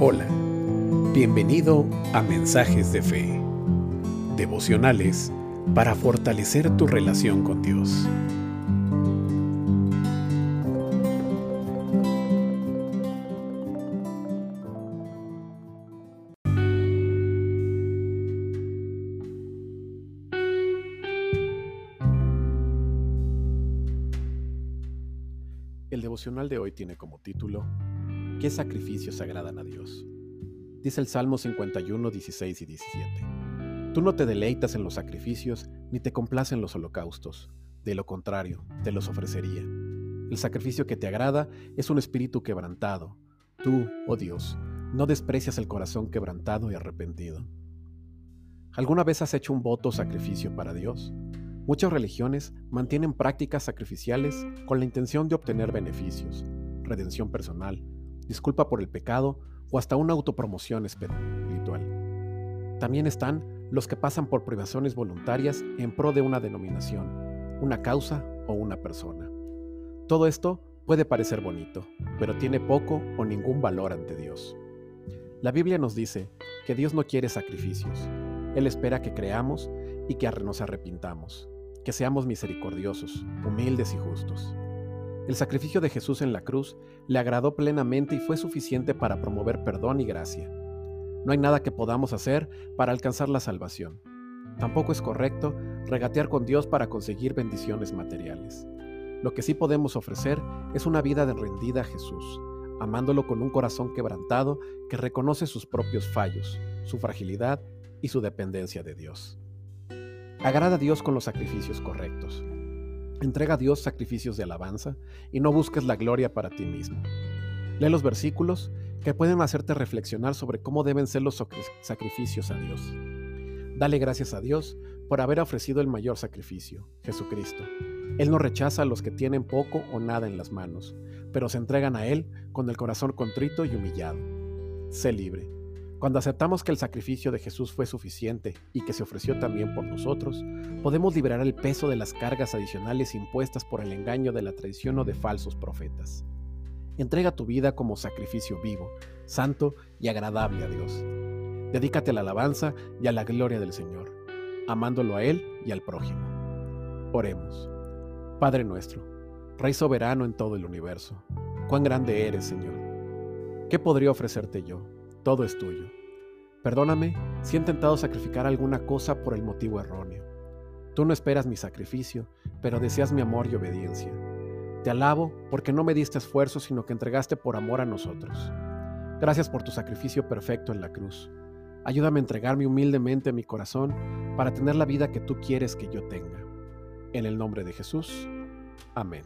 Hola, bienvenido a Mensajes de Fe, devocionales para fortalecer tu relación con Dios. El devocional de hoy tiene como título ¿Qué sacrificios agradan a Dios? Dice el Salmo 51, 16 y 17. Tú no te deleitas en los sacrificios ni te complacen los holocaustos. De lo contrario, te los ofrecería. El sacrificio que te agrada es un espíritu quebrantado. Tú, oh Dios, no desprecias el corazón quebrantado y arrepentido. ¿Alguna vez has hecho un voto o sacrificio para Dios? Muchas religiones mantienen prácticas sacrificiales con la intención de obtener beneficios, redención personal, disculpa por el pecado o hasta una autopromoción espiritual. También están los que pasan por privaciones voluntarias en pro de una denominación, una causa o una persona. Todo esto puede parecer bonito, pero tiene poco o ningún valor ante Dios. La Biblia nos dice que Dios no quiere sacrificios. Él espera que creamos y que nos arrepintamos, que seamos misericordiosos, humildes y justos. El sacrificio de Jesús en la cruz le agradó plenamente y fue suficiente para promover perdón y gracia. No hay nada que podamos hacer para alcanzar la salvación. Tampoco es correcto regatear con Dios para conseguir bendiciones materiales. Lo que sí podemos ofrecer es una vida de rendida a Jesús, amándolo con un corazón quebrantado que reconoce sus propios fallos, su fragilidad y su dependencia de Dios. Agrada a Dios con los sacrificios correctos. Entrega a Dios sacrificios de alabanza y no busques la gloria para ti mismo. Lee los versículos que pueden hacerte reflexionar sobre cómo deben ser los sacrificios a Dios. Dale gracias a Dios por haber ofrecido el mayor sacrificio, Jesucristo. Él no rechaza a los que tienen poco o nada en las manos, pero se entregan a Él con el corazón contrito y humillado. Sé libre. Cuando aceptamos que el sacrificio de Jesús fue suficiente y que se ofreció también por nosotros, podemos liberar el peso de las cargas adicionales impuestas por el engaño de la traición o de falsos profetas. Entrega tu vida como sacrificio vivo, santo y agradable a Dios. Dedícate a la alabanza y a la gloria del Señor, amándolo a Él y al prójimo. Oremos. Padre nuestro, Rey soberano en todo el universo, cuán grande eres, Señor. ¿Qué podría ofrecerte yo? Todo es tuyo. Perdóname si he intentado sacrificar alguna cosa por el motivo erróneo. Tú no esperas mi sacrificio, pero deseas mi amor y obediencia. Te alabo porque no me diste esfuerzo, sino que entregaste por amor a nosotros. Gracias por tu sacrificio perfecto en la cruz. Ayúdame a entregarme humildemente mi corazón para tener la vida que tú quieres que yo tenga. En el nombre de Jesús. Amén.